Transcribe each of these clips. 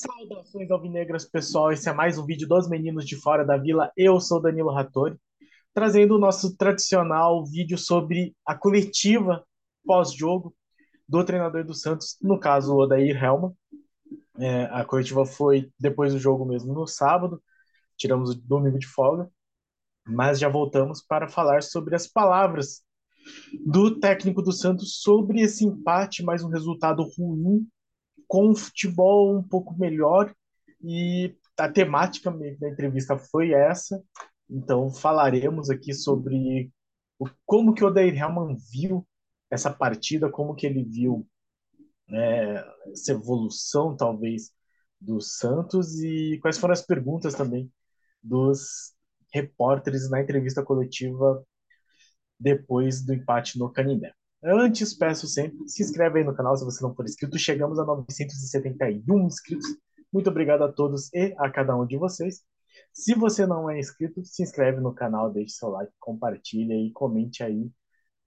Saudações alvinegras, pessoal. Esse é mais um vídeo dos meninos de fora da vila. Eu sou Danilo Rattori, trazendo o nosso tradicional vídeo sobre a coletiva pós-jogo do treinador do Santos, no caso, o Odair Helman. É, a coletiva foi depois do jogo mesmo, no sábado. Tiramos o domingo de folga, mas já voltamos para falar sobre as palavras do técnico do Santos sobre esse empate, mais um resultado ruim com um futebol um pouco melhor e a temática da entrevista foi essa. Então falaremos aqui sobre como que o Odair Helman viu essa partida, como que ele viu é, essa evolução talvez do Santos e quais foram as perguntas também dos repórteres na entrevista coletiva depois do empate no Canindé. Antes, peço sempre, se inscreve aí no canal se você não for inscrito. Chegamos a 971 inscritos. Muito obrigado a todos e a cada um de vocês. Se você não é inscrito, se inscreve no canal, deixe seu like, compartilha e comente aí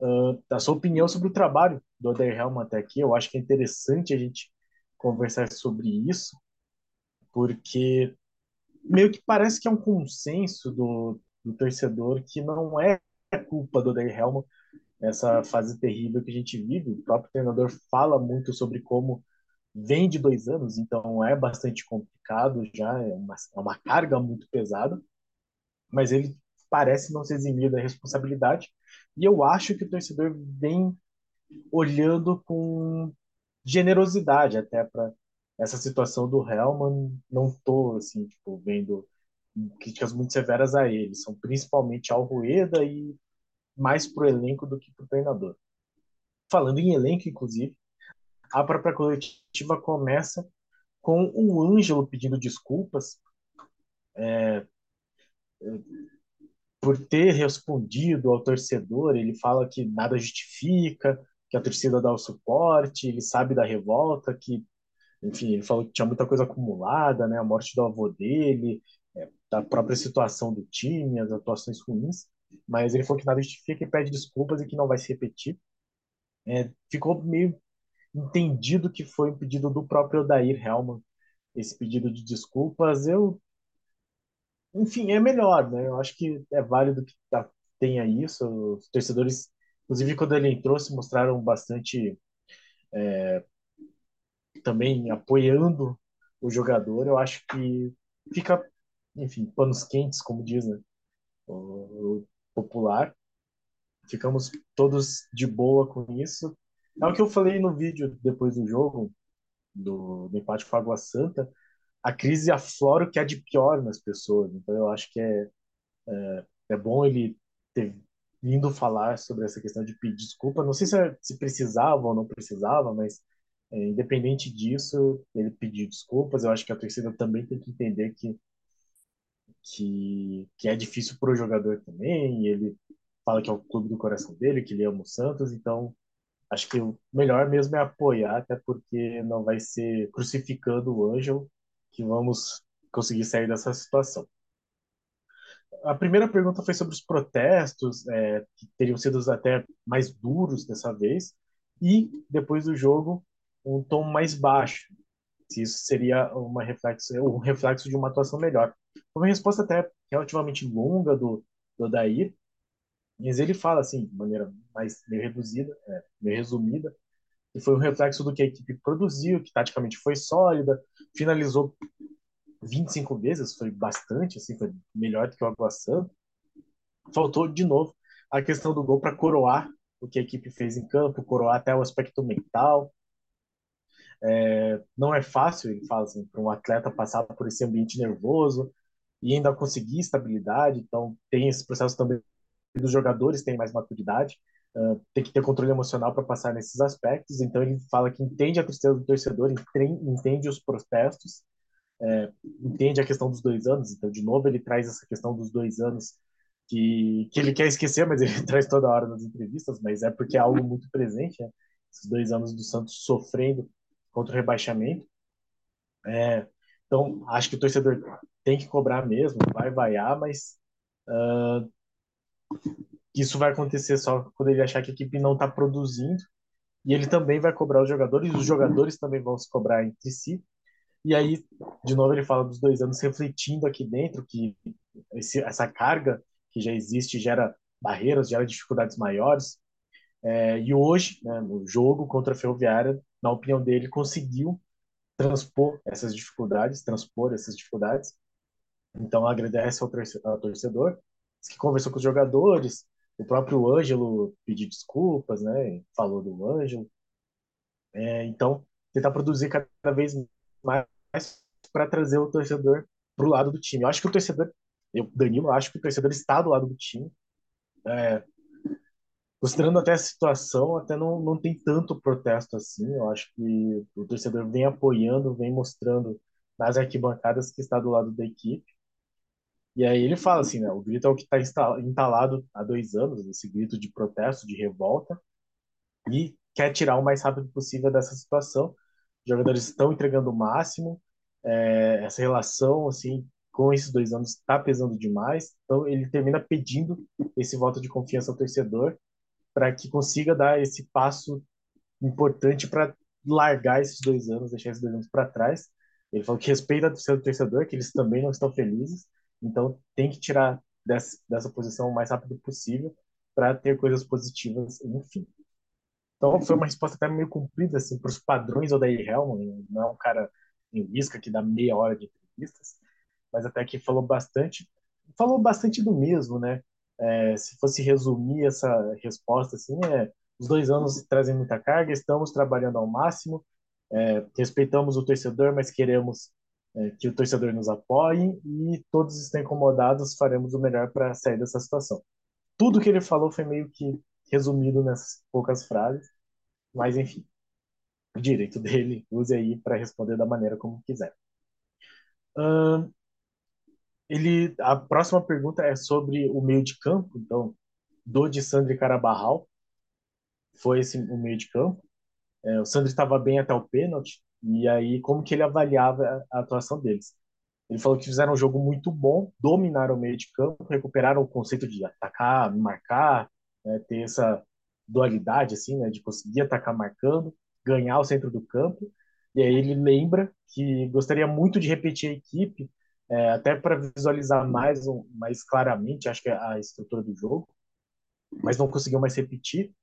uh, a sua opinião sobre o trabalho do Oder Helman até aqui. Eu acho que é interessante a gente conversar sobre isso, porque meio que parece que é um consenso do, do torcedor que não é culpa do Oder Helman essa fase terrível que a gente vive. O próprio treinador fala muito sobre como vem de dois anos, então é bastante complicado já, é uma, é uma carga muito pesada, mas ele parece não se eximir da responsabilidade, e eu acho que o torcedor vem olhando com generosidade até para essa situação do Helman, não tô assim, tipo, vendo críticas muito severas a ele, são principalmente ao Rueda e mais pro elenco do que pro treinador. Falando em elenco, inclusive, a própria coletiva começa com o Ângelo pedindo desculpas é, por ter respondido ao torcedor. Ele fala que nada justifica, que a torcida dá o suporte, ele sabe da revolta, que, enfim, ele falou que tinha muita coisa acumulada, né? A morte do avô dele, é, da própria situação do time, as atuações ruins mas ele falou que nada justifica e pede desculpas e que não vai se repetir. É, ficou meio entendido que foi um pedido do próprio Odair Helman, esse pedido de desculpas. Eu, enfim, é melhor, né? Eu acho que é válido que tá, tenha isso. Os torcedores, inclusive quando ele entrou, se mostraram bastante é, também apoiando o jogador. Eu acho que fica, enfim, panos quentes, como diz, né? O, popular. Ficamos todos de boa com isso. É o que eu falei no vídeo depois do jogo, do, do empate com a Água Santa. A crise aflora o que há de pior nas pessoas. Então eu acho que é, é, é bom ele ter vindo falar sobre essa questão de pedir desculpa. Não sei se, é, se precisava ou não precisava, mas é, independente disso, ele pediu desculpas. Eu acho que a torcida também tem que entender que que, que é difícil para o jogador também. ele fala que é o clube do coração dele, que ele ama o Santos. Então, acho que o melhor mesmo é apoiar, até porque não vai ser crucificando o Ângelo que vamos conseguir sair dessa situação. A primeira pergunta foi sobre os protestos, é, que teriam sido até mais duros dessa vez, e depois do jogo, um tom mais baixo, se isso seria uma reflexo, um reflexo de uma atuação melhor. Uma resposta até relativamente longa do, do Odair, mas ele fala assim, de maneira mais meio reduzida, é, meio resumida, que foi um reflexo do que a equipe produziu, que taticamente foi sólida, finalizou 25 vezes, foi bastante, assim, foi melhor do que o Água Santa. Faltou, de novo, a questão do gol para coroar o que a equipe fez em campo, coroar até o aspecto mental, é, não é fácil, ele fala assim, para um atleta passar por esse ambiente nervoso e ainda conseguir estabilidade. Então, tem esse processo também dos jogadores têm mais maturidade, uh, tem que ter controle emocional para passar nesses aspectos. Então, ele fala que entende a tristeza do torcedor, entende os protestos, é, entende a questão dos dois anos. Então, de novo, ele traz essa questão dos dois anos que, que ele quer esquecer, mas ele traz toda hora nas entrevistas, mas é porque é algo muito presente, né? Esses dois anos do Santos sofrendo contra o rebaixamento. É, então, acho que o torcedor tem que cobrar mesmo, vai vaiar, mas uh, isso vai acontecer só quando ele achar que a equipe não está produzindo. E ele também vai cobrar os jogadores, os jogadores também vão se cobrar entre si. E aí, de novo, ele fala dos dois anos refletindo aqui dentro que esse, essa carga que já existe gera barreiras, gera dificuldades maiores. É, e hoje, né, no jogo contra a Ferroviária, na opinião dele, conseguiu transpor essas dificuldades, transpor essas dificuldades. Então, agradece ao torcedor, que conversou com os jogadores, o próprio Ângelo pediu desculpas, né? Falou do Ângelo. É, então, tentar produzir cada vez mais para trazer o torcedor para o lado do time. Eu acho que o torcedor, eu, Danilo, acho que o torcedor está do lado do time. É, considerando até a situação, até não, não tem tanto protesto assim. Eu acho que o torcedor vem apoiando, vem mostrando nas arquibancadas que está do lado da equipe. E aí ele fala assim, né? O grito é o que está entalado há dois anos, esse grito de protesto, de revolta, e quer tirar o mais rápido possível dessa situação. Os jogadores estão entregando o máximo, é, essa relação, assim, com esses dois anos está pesando demais. Então ele termina pedindo esse voto de confiança ao torcedor para que consiga dar esse passo importante para largar esses dois anos, deixar esses dois anos para trás. Ele falou que respeita o seu torcedor, que eles também não estão felizes, então tem que tirar dessa, dessa posição o mais rápido possível para ter coisas positivas, enfim. Então foi uma resposta até meio comprida assim, para os padrões do Odair Helman, não é um cara em risca que dá meia hora de entrevistas, mas até que falou bastante, falou bastante do mesmo, né? É, se fosse resumir essa resposta assim, é os dois anos trazem muita carga, estamos trabalhando ao máximo, é, respeitamos o torcedor, mas queremos é, que o torcedor nos apoie e todos estão incomodados, faremos o melhor para sair dessa situação. Tudo que ele falou foi meio que resumido nessas poucas frases, mas enfim, o direito dele, use aí para responder da maneira como quiser. Ele, a próxima pergunta é sobre o meio de campo, então, do de Sandro Carabarral, foi esse o meio de campo. É, o Sandro estava bem até o pênalti, e aí, como que ele avaliava a atuação deles? Ele falou que fizeram um jogo muito bom, dominaram o meio de campo, recuperaram o conceito de atacar, marcar, né, ter essa dualidade assim, né, de conseguir atacar marcando, ganhar o centro do campo. E aí ele lembra que gostaria muito de repetir a equipe, é, até para visualizar mais, mais claramente, acho que a estrutura do jogo, mas não conseguiu mais repetir.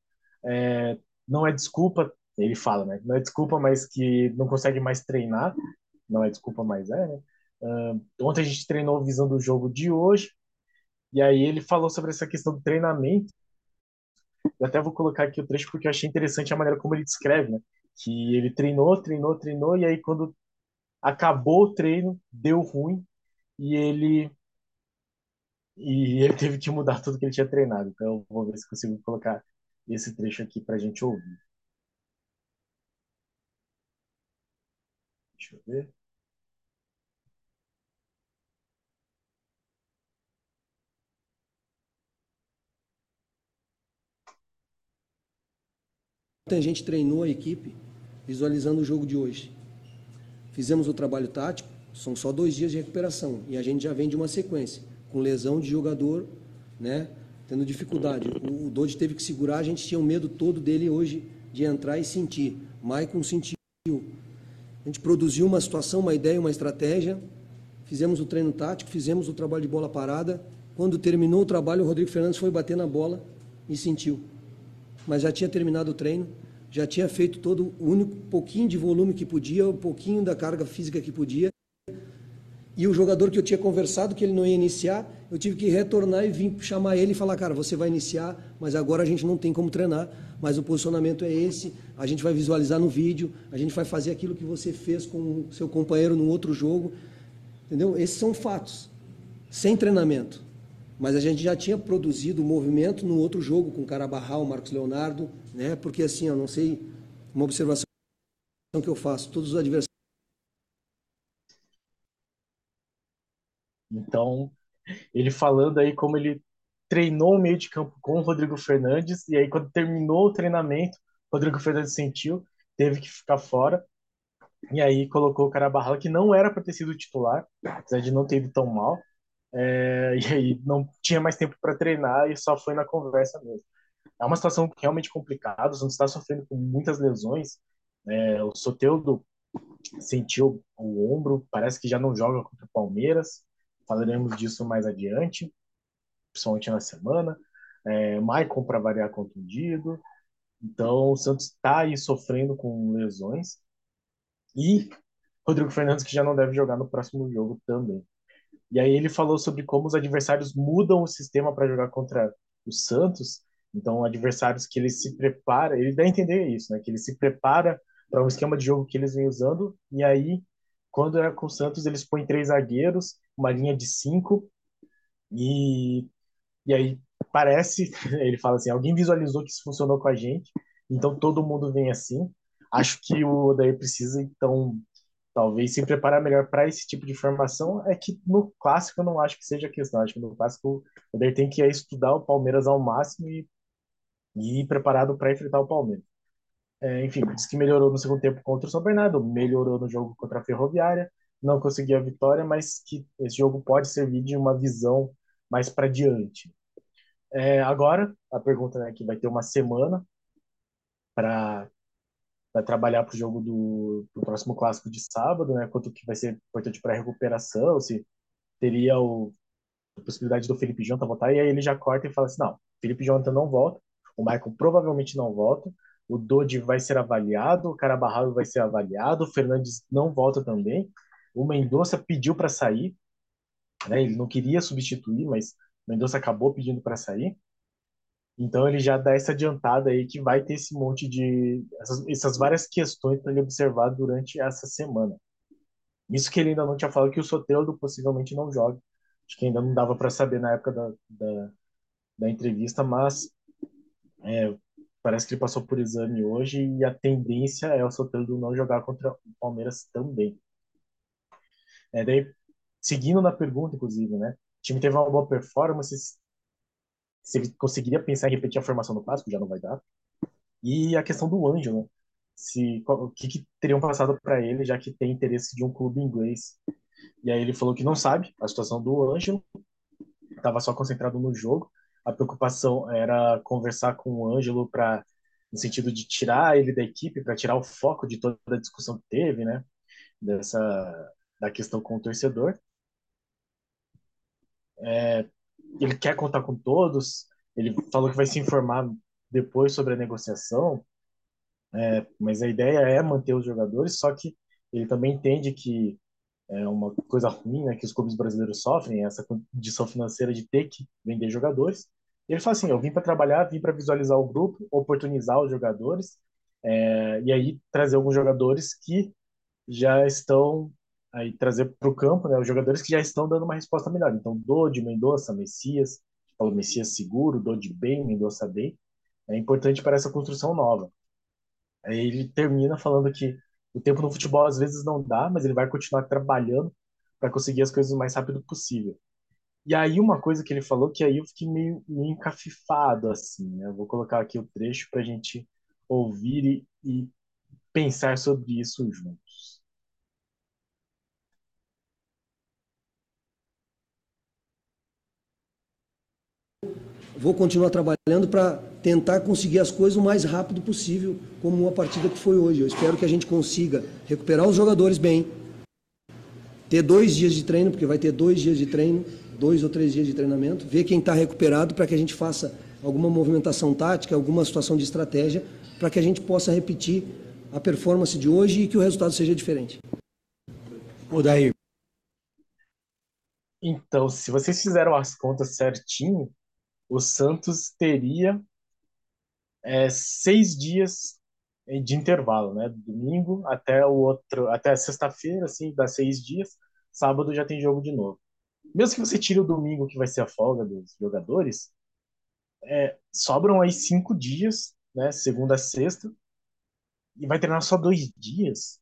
É, não é desculpa ele fala, né? Não é desculpa, mas que não consegue mais treinar. Não é desculpa, mas é, né? Uh, ontem a gente treinou visando o jogo de hoje. E aí ele falou sobre essa questão do treinamento. Eu até vou colocar aqui o trecho porque eu achei interessante a maneira como ele descreve, né? Que ele treinou, treinou, treinou, e aí quando acabou o treino, deu ruim, e ele e ele teve que mudar tudo que ele tinha treinado. Então vou ver se consigo colocar esse trecho aqui para a gente ouvir. Deixa eu ver. A gente treinou a equipe visualizando o jogo de hoje. Fizemos o trabalho tático, são só dois dias de recuperação e a gente já vem de uma sequência, com lesão de jogador, né, tendo dificuldade. O, o Dodge teve que segurar, a gente tinha o medo todo dele hoje de entrar e sentir. Maicon sentiu. Gente produziu uma situação, uma ideia, uma estratégia, fizemos o treino tático, fizemos o trabalho de bola parada. Quando terminou o trabalho, o Rodrigo Fernandes foi bater na bola e sentiu. Mas já tinha terminado o treino, já tinha feito todo o único pouquinho de volume que podia, um pouquinho da carga física que podia. E o jogador que eu tinha conversado que ele não ia iniciar, eu tive que retornar e vir chamar ele e falar, cara, você vai iniciar, mas agora a gente não tem como treinar, mas o posicionamento é esse, a gente vai visualizar no vídeo, a gente vai fazer aquilo que você fez com o seu companheiro no outro jogo, entendeu? Esses são fatos, sem treinamento. Mas a gente já tinha produzido o movimento no outro jogo com o Carabarral, o Marcos Leonardo, né? Porque assim, eu não sei, uma observação que eu faço, todos os adversários Então, ele falando aí como ele treinou o meio de campo com o Rodrigo Fernandes, e aí quando terminou o treinamento, o Rodrigo Fernandes sentiu, teve que ficar fora, e aí colocou o Carabarral, que não era para ter sido titular, apesar de não ter ido tão mal, é, e aí não tinha mais tempo para treinar e só foi na conversa mesmo. É uma situação realmente complicada, o está sofrendo com muitas lesões, é, o Soteudo sentiu o ombro, parece que já não joga contra o Palmeiras. Falaremos disso mais adiante, principalmente na semana. É, Maicon, para variar, contundido. Então, o Santos está aí sofrendo com lesões. E Rodrigo Fernandes, que já não deve jogar no próximo jogo também. E aí ele falou sobre como os adversários mudam o sistema para jogar contra o Santos. Então, adversários que ele se prepara, ele dá a entender isso, né? Que ele se prepara para um esquema de jogo que eles vêm usando. E aí, quando é com o Santos, eles põem três zagueiros, uma linha de cinco. E, e aí parece, ele fala assim, alguém visualizou que isso funcionou com a gente, então todo mundo vem assim. Acho que o Odair precisa, então, talvez se preparar melhor para esse tipo de formação. É que no clássico eu não acho que seja questão. Acho que no clássico o Odair tem que estudar o Palmeiras ao máximo e, e ir preparado para enfrentar o Palmeiras. É, enfim, disse que melhorou no segundo tempo contra o São Bernardo, melhorou no jogo contra a Ferroviária, não conseguiu a vitória, mas que esse jogo pode servir de uma visão mais para diante. É, agora, a pergunta é né, que vai ter uma semana para trabalhar para o jogo do próximo clássico de sábado, né? Quanto que vai ser importante para a recuperação, se teria o, a possibilidade do Felipe Jonathan voltar, e aí ele já corta e fala assim: não, Felipe Jonathan não volta, o Michael provavelmente não volta, o Dodi vai ser avaliado, o Carabarral vai ser avaliado, o Fernandes não volta também, o Mendonça pediu para sair, né? Ele não queria substituir, mas Mendonça acabou pedindo para sair. Então ele já dá essa adiantada aí que vai ter esse monte de essas, essas várias questões para ele observar durante essa semana. Isso que ele ainda não tinha falado que o Soteldo possivelmente não joga. Acho que ainda não dava para saber na época da, da, da entrevista, mas é, parece que ele passou por exame hoje e a tendência é o Soteldo não jogar contra o Palmeiras também. É, daí, seguindo na pergunta, inclusive, né? O time teve uma boa performance, se ele conseguiria pensar em repetir a formação do clássico, já não vai dar. E a questão do Ângelo, se o que, que teriam passado para ele, já que tem interesse de um clube inglês. E aí ele falou que não sabe a situação do Ângelo, estava só concentrado no jogo. A preocupação era conversar com o Ângelo para no sentido de tirar ele da equipe, para tirar o foco de toda a discussão que teve, né? Dessa da questão com o torcedor. É, ele quer contar com todos. Ele falou que vai se informar depois sobre a negociação. É, mas a ideia é manter os jogadores, só que ele também entende que é uma coisa ruim né, que os clubes brasileiros sofrem, essa condição financeira de ter que vender jogadores. Ele fala assim: eu vim para trabalhar, vim para visualizar o grupo, oportunizar os jogadores, é, e aí trazer alguns jogadores que já estão aí trazer para o campo né, os jogadores que já estão dando uma resposta melhor. Então, Dodi, Mendonça, Messias, falou Messias seguro, Dodi bem, Mendonça bem, é importante para essa construção nova. Aí ele termina falando que o tempo no futebol às vezes não dá, mas ele vai continuar trabalhando para conseguir as coisas o mais rápido possível. E aí uma coisa que ele falou que aí eu fiquei meio, meio encafifado assim, né? Eu vou colocar aqui o trecho para a gente ouvir e, e pensar sobre isso juntos. Vou continuar trabalhando para tentar conseguir as coisas o mais rápido possível, como uma partida que foi hoje. Eu espero que a gente consiga recuperar os jogadores bem, ter dois dias de treino, porque vai ter dois dias de treino, dois ou três dias de treinamento, ver quem está recuperado para que a gente faça alguma movimentação tática, alguma situação de estratégia, para que a gente possa repetir a performance de hoje e que o resultado seja diferente. O Daí. Então, se vocês fizeram as contas certinho, o Santos teria é, seis dias de intervalo, né? Domingo até o outro, até sexta-feira, assim, dá seis dias. Sábado já tem jogo de novo. Mesmo que você tire o domingo, que vai ser a folga dos jogadores, é, sobram aí cinco dias, né? Segunda a sexta, e vai treinar só dois dias.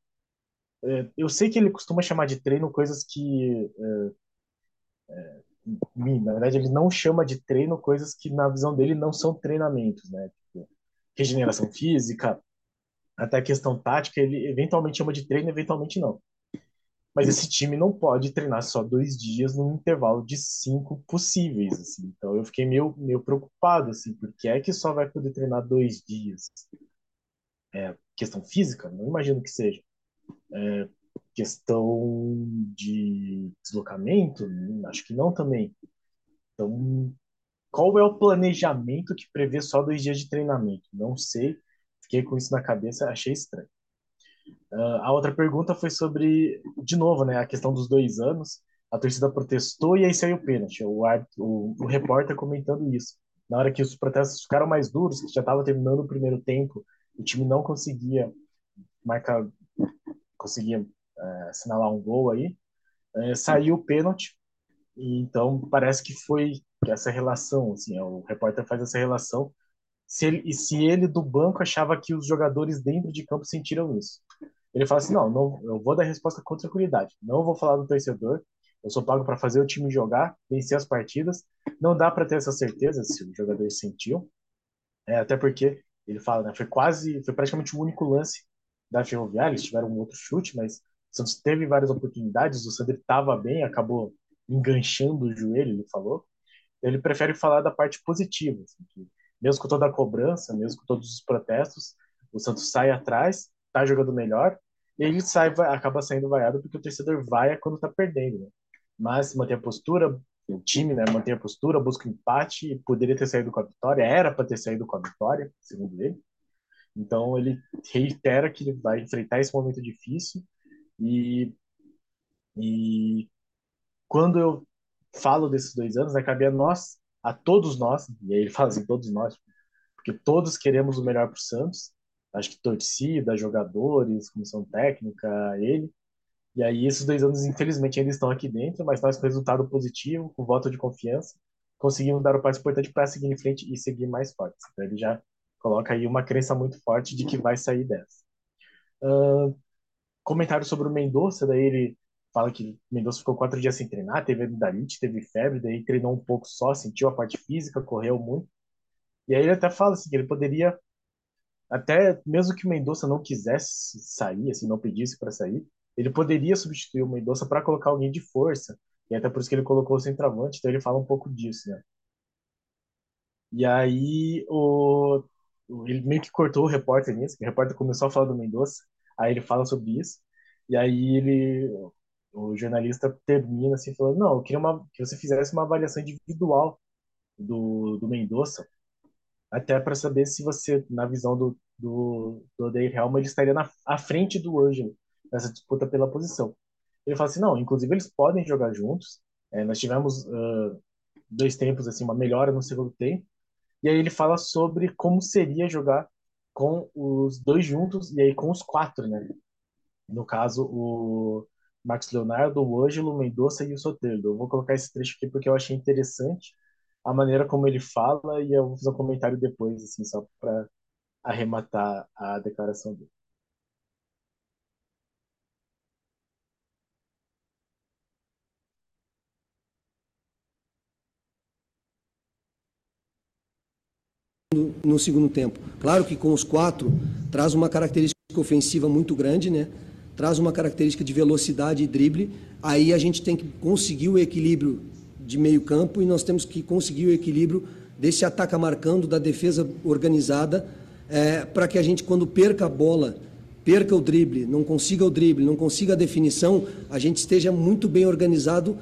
É, eu sei que ele costuma chamar de treino coisas que é, é na verdade, ele não chama de treino coisas que, na visão dele, não são treinamentos, né? Tipo, regeneração física, até a questão tática, ele eventualmente chama de treino, eventualmente não. Mas esse time não pode treinar só dois dias num intervalo de cinco possíveis, assim. Então eu fiquei meio, meio preocupado, assim, porque é que só vai poder treinar dois dias? É questão física? Não imagino que seja. É, questão de deslocamento, acho que não também. Então, qual é o planejamento que prevê só dois dias de treinamento? Não sei, fiquei com isso na cabeça, achei estranho. Uh, a outra pergunta foi sobre, de novo, né, a questão dos dois anos. A torcida protestou e aí saiu o pênalti. O, o, o repórter comentando isso. Na hora que os protestos ficaram mais duros, que já estava terminando o primeiro tempo, o time não conseguia marcar, conseguia uh, assinalar um gol aí, uh, saiu o pênalti. Então parece que foi essa relação, assim, o repórter faz essa relação. Se ele, e se ele do banco achava que os jogadores dentro de campo sentiram isso. Ele fala assim: não, não eu vou dar resposta com tranquilidade. Não vou falar do torcedor. Eu sou pago para fazer o time jogar, vencer as partidas. Não dá para ter essa certeza se o jogador sentiu. É, até porque ele fala, né, foi quase, foi praticamente o único lance da Ferroviária. Eles tiveram um outro chute, mas Santos teve várias oportunidades. O Sander estava bem, acabou enganchando o joelho, ele falou. Ele prefere falar da parte positiva, assim, que mesmo com toda a cobrança, mesmo com todos os protestos, o Santos sai atrás, tá jogando melhor, e ele sai, vai, acaba saindo vaiado porque o torcedor vai quando tá perdendo, né? Mas mantém a postura, o time, né, mantém a postura, busca empate, e poderia ter saído com a vitória, era para ter saído com a vitória, segundo ele. Então ele reitera que ele vai enfrentar esse momento difícil e, e quando eu falo desses dois anos, né, cabe a nós, a todos nós, e aí ele fala assim, todos nós, porque todos queremos o melhor para o Santos, acho que torcida, jogadores, comissão técnica, ele, e aí esses dois anos, infelizmente, ainda estão aqui dentro, mas nós com resultado positivo, com voto de confiança, conseguimos dar o passo importante para seguir em frente e seguir mais forte. Então ele já coloca aí uma crença muito forte de que vai sair dessa. Uh, comentário sobre o Mendonça, daí ele fala que Mendonça ficou quatro dias sem treinar, teve amidalite, teve febre, daí treinou um pouco só, sentiu a parte física, correu muito. E aí ele até fala assim, que ele poderia, até mesmo que o Mendonça não quisesse sair, assim, não pedisse para sair, ele poderia substituir o Mendonça para colocar alguém de força. E até por isso que ele colocou o centroavante, então ele fala um pouco disso, né? E aí o, ele meio que cortou o repórter nisso, o repórter começou a falar do Mendonça, aí ele fala sobre isso, e aí ele o jornalista termina assim falando, não, eu queria uma, que você fizesse uma avaliação individual do, do Mendonça, até para saber se você, na visão do, do, do Odair Helma, ele estaria na, à frente do Ângelo nessa disputa pela posição. Ele fala assim, não, inclusive eles podem jogar juntos, é, nós tivemos uh, dois tempos, assim, uma melhora no segundo tempo, e aí ele fala sobre como seria jogar com os dois juntos e aí com os quatro, né? No caso, o Max Leonardo, o Ângelo, Mendonça e o Soteldo. Eu vou colocar esse trecho aqui porque eu achei interessante a maneira como ele fala e eu vou fazer um comentário depois, assim, só para arrematar a declaração dele. No segundo tempo. Claro que com os quatro traz uma característica ofensiva muito grande, né? traz uma característica de velocidade e drible, aí a gente tem que conseguir o equilíbrio de meio campo e nós temos que conseguir o equilíbrio desse ataca marcando, da defesa organizada, é, para que a gente, quando perca a bola, perca o drible, não consiga o drible, não consiga a definição, a gente esteja muito bem organizado,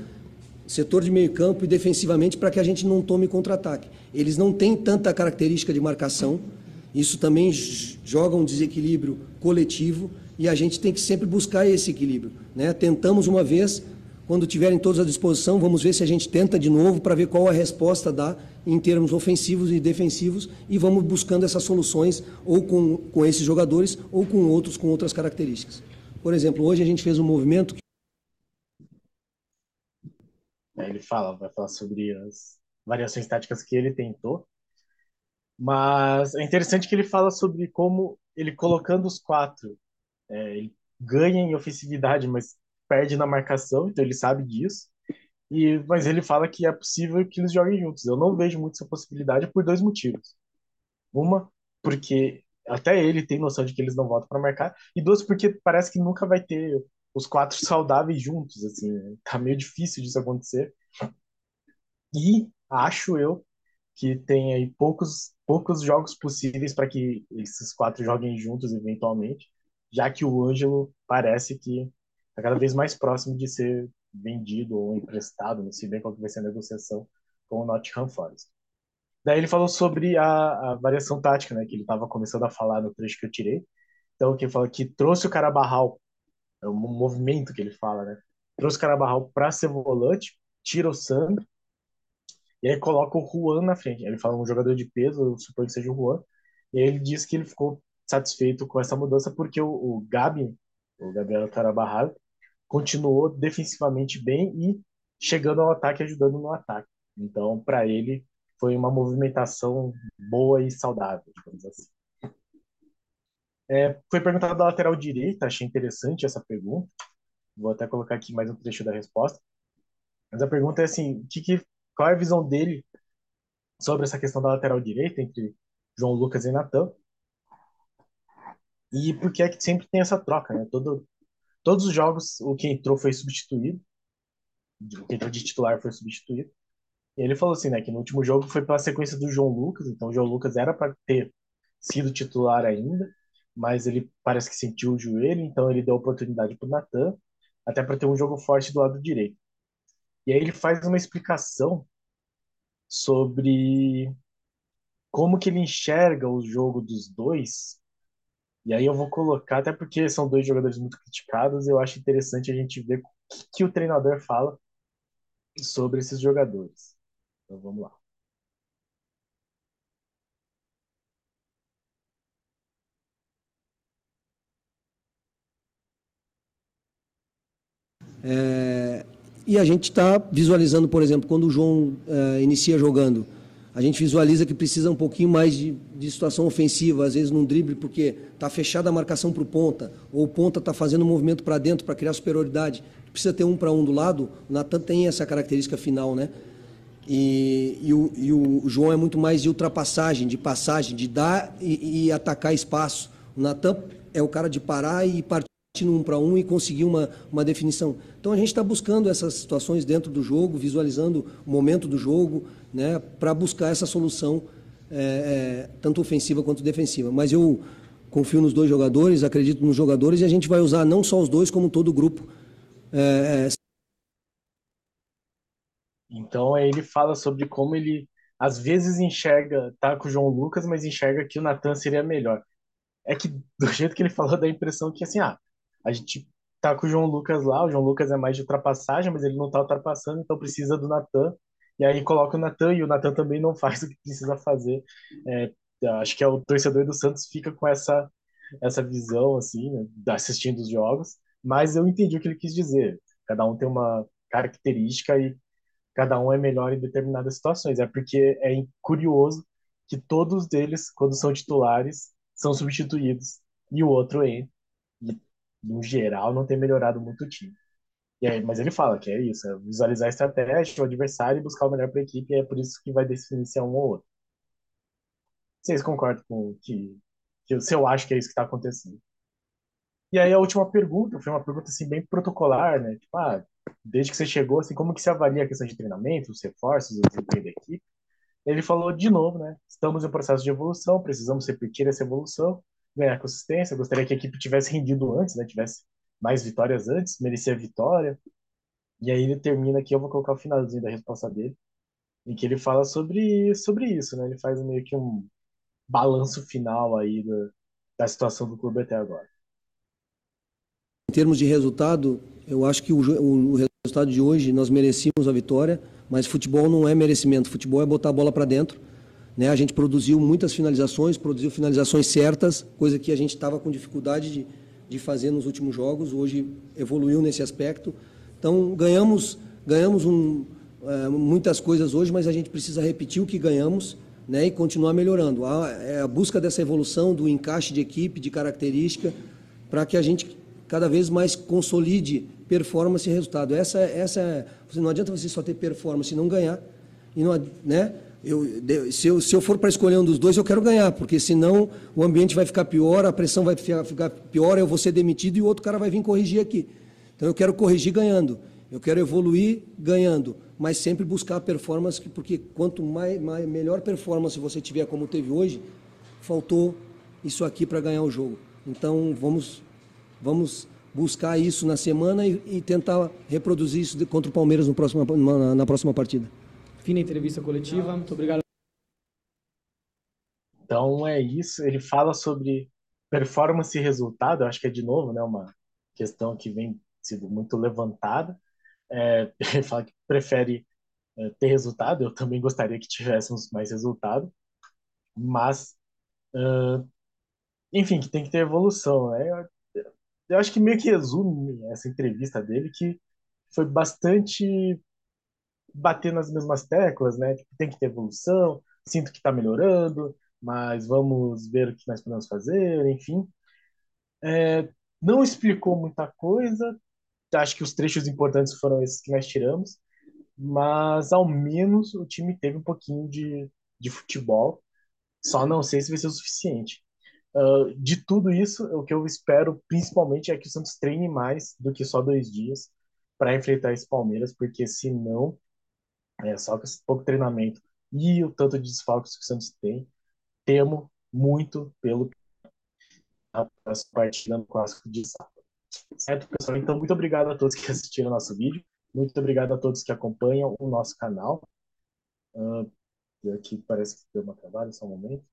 setor de meio campo e defensivamente, para que a gente não tome contra-ataque. Eles não têm tanta característica de marcação, isso também joga um desequilíbrio coletivo, e a gente tem que sempre buscar esse equilíbrio. Né? Tentamos uma vez, quando tiverem todos à disposição, vamos ver se a gente tenta de novo para ver qual a resposta dá em termos ofensivos e defensivos e vamos buscando essas soluções ou com, com esses jogadores ou com outros com outras características. Por exemplo, hoje a gente fez um movimento que... É, ele fala, vai falar sobre as variações táticas que ele tentou, mas é interessante que ele fala sobre como ele colocando os quatro é, ele ganha em ofensividade, mas perde na marcação, então ele sabe disso. E, mas ele fala que é possível que eles joguem juntos. Eu não vejo muito essa possibilidade por dois motivos. Uma, porque até ele tem noção de que eles não voltam para marcar, e duas, porque parece que nunca vai ter os quatro saudáveis juntos, assim, né? tá meio difícil disso acontecer. E acho eu que tem aí poucos poucos jogos possíveis para que esses quatro joguem juntos eventualmente já que o Ângelo parece que está cada vez mais próximo de ser vendido ou emprestado, não sei bem qual que vai ser a negociação com o Nottingham Forest. Daí ele falou sobre a, a variação tática, né, que ele estava começando a falar no trecho que eu tirei. Então, que ele falou que trouxe o Carabarral, é um movimento que ele fala, né? Trouxe o Carabarral para ser volante, tira o Sandro, e aí coloca o Juan na frente. Ele fala um jogador de peso, eu suponho que seja o Juan, e aí ele diz que ele ficou satisfeito com essa mudança porque o, o Gabi, o Gabriel Carabarral, continuou defensivamente bem e chegando ao ataque, ajudando no ataque. Então, para ele, foi uma movimentação boa e saudável, digamos assim. É, foi perguntado da lateral direita, achei interessante essa pergunta. Vou até colocar aqui mais um trecho da resposta. Mas a pergunta é assim, que, que, qual é a visão dele sobre essa questão da lateral direita entre João Lucas e Natan? E por que é que sempre tem essa troca, né? Todo, todos os jogos o que entrou foi substituído, o que entrou de titular foi substituído. E ele falou assim, né, que no último jogo foi pela sequência do João Lucas, então o João Lucas era para ter sido titular ainda, mas ele parece que sentiu o joelho, então ele deu oportunidade para o Natan, até para ter um jogo forte do lado direito. E aí ele faz uma explicação sobre como que ele enxerga o jogo dos dois. E aí eu vou colocar, até porque são dois jogadores muito criticados, eu acho interessante a gente ver o que, que o treinador fala sobre esses jogadores. Então vamos lá. É, e a gente está visualizando, por exemplo, quando o João é, inicia jogando, a gente visualiza que precisa um pouquinho mais de, de situação ofensiva, às vezes num drible, porque está fechada a marcação para o ponta, ou o ponta está fazendo um movimento para dentro para criar superioridade. Precisa ter um para um do lado, o Natan tem essa característica final, né? E, e, o, e, o, João é muito mais de ultrapassagem, de passagem, de dar e, e atacar espaço. O Natan é o cara de parar e partir no um para um e conseguir uma, uma definição. Então a gente está buscando essas situações dentro do jogo, visualizando o momento do jogo, né, para buscar essa solução é, é, tanto ofensiva quanto defensiva. Mas eu confio nos dois jogadores, acredito nos jogadores e a gente vai usar não só os dois, como todo o grupo. É, é então ele fala sobre como ele às vezes enxerga, tá com o João Lucas, mas enxerga que o Natan seria melhor. É que do jeito que ele falou, dá a impressão que assim, ah, a gente tá com o João Lucas lá, o João Lucas é mais de ultrapassagem, mas ele não tá ultrapassando, então precisa do Natan. E aí coloca o Natan e o Natan também não faz o que precisa fazer. É, acho que é o torcedor do Santos fica com essa essa visão assim, né, assistindo os jogos, mas eu entendi o que ele quis dizer. Cada um tem uma característica e cada um é melhor em determinadas situações. É porque é curioso que todos eles, quando são titulares, são substituídos e o outro entra. No geral, não tem melhorado muito o time. E aí, mas ele fala que é isso, é visualizar a estratégia, o adversário e buscar o melhor para a equipe, é por isso que vai definir se é um ou outro. Vocês concordam com que, que se eu acho que é isso que está acontecendo? E aí a última pergunta foi uma pergunta assim bem protocolar, né? Tipo, ah, desde que você chegou, assim, como que você avalia a questão de treinamento, os reforços, o desempenho da equipe? Ele falou de novo, né? Estamos em processo de evolução, precisamos repetir essa evolução, ganhar consistência. Gostaria que a equipe tivesse rendido antes, né? Tivesse mais vitórias antes, merecia vitória. E aí ele termina aqui, eu vou colocar o finalzinho da resposta dele, em que ele fala sobre, sobre isso, né? Ele faz meio que um balanço final aí da, da situação do clube até agora. Em termos de resultado, eu acho que o, o, resultado de hoje nós merecíamos a vitória, mas futebol não é merecimento, futebol é botar a bola para dentro. Né? A gente produziu muitas finalizações, produziu finalizações certas, coisa que a gente estava com dificuldade de, de fazer nos últimos jogos, hoje evoluiu nesse aspecto. Então ganhamos, ganhamos um, é, muitas coisas hoje, mas a gente precisa repetir o que ganhamos né, e continuar melhorando. A, é a busca dessa evolução, do encaixe de equipe, de característica, para que a gente cada vez mais consolide performance e resultado. Essa, essa é, não adianta você só ter performance e não ganhar. E não, né? Eu, se, eu, se eu for para escolher um dos dois, eu quero ganhar, porque senão o ambiente vai ficar pior, a pressão vai ficar pior, eu vou ser demitido e o outro cara vai vir corrigir aqui. Então eu quero corrigir ganhando, eu quero evoluir ganhando, mas sempre buscar performance, porque quanto mais, mais melhor performance você tiver como teve hoje, faltou isso aqui para ganhar o jogo. Então vamos, vamos buscar isso na semana e, e tentar reproduzir isso contra o Palmeiras no próximo, na, na próxima partida. Fim da entrevista coletiva. Muito obrigado. Então é isso. Ele fala sobre performance e resultado. Eu acho que é de novo, né, uma questão que vem sido muito levantada. É, ele fala que prefere é, ter resultado. Eu também gostaria que tivéssemos mais resultado, mas uh, enfim, que tem que ter evolução. Né? Eu, eu acho que meio que resume essa entrevista dele que foi bastante bater nas mesmas teclas, né? Tem que ter evolução, sinto que está melhorando, mas vamos ver o que nós podemos fazer, enfim. É, não explicou muita coisa, acho que os trechos importantes foram esses que nós tiramos, mas ao menos o time teve um pouquinho de, de futebol, só não sei se vai ser o suficiente. Uh, de tudo isso, o que eu espero principalmente é que o Santos treine mais do que só dois dias para enfrentar esse Palmeiras, porque senão, é, só com esse pouco treinamento e o tanto de desfalques que o Santos tem, temo muito pelo a partida no clássico de sábado. Certo, pessoal? Então, muito obrigado a todos que assistiram nosso vídeo. Muito obrigado a todos que acompanham o nosso canal. Uh, aqui parece que deu uma trabalho, só um momento.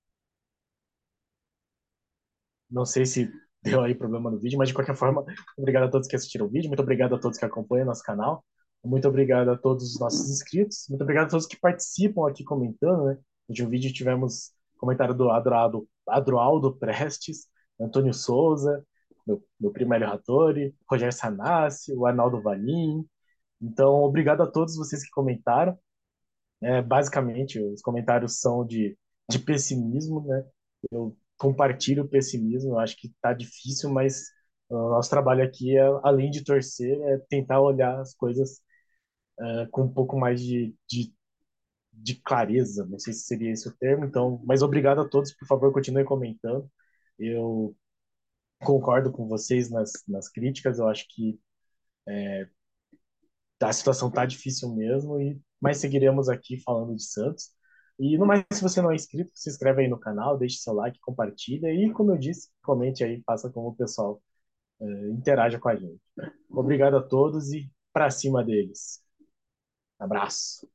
Não sei se deu aí problema no vídeo, mas de qualquer forma, obrigado a todos que assistiram o vídeo, muito obrigado a todos que acompanham nosso canal, muito obrigado a todos os nossos inscritos, muito obrigado a todos que participam aqui comentando, né? No último vídeo tivemos comentário do Adroaldo, Adroaldo Prestes, Antônio Souza, meu, meu primo Hélio Rattori, Rogério Sanassi, o Arnaldo Valim. Então, obrigado a todos vocês que comentaram. É, basicamente, os comentários são de, de pessimismo, né? Eu compartilho o pessimismo. Acho que está difícil, mas o nosso trabalho aqui, é, além de torcer, é tentar olhar as coisas uh, com um pouco mais de, de, de, clareza. Não sei se seria esse o termo. Então, mas obrigado a todos. Por favor, continuem comentando. Eu concordo com vocês nas, nas críticas. Eu acho que é, a situação está difícil mesmo, e mas seguiremos aqui falando de Santos. E no mais, se você não é inscrito, se inscreve aí no canal, deixe seu like, compartilha e, como eu disse, comente aí, faça como o pessoal uh, interaja com a gente. Obrigado a todos e para cima deles. Abraço.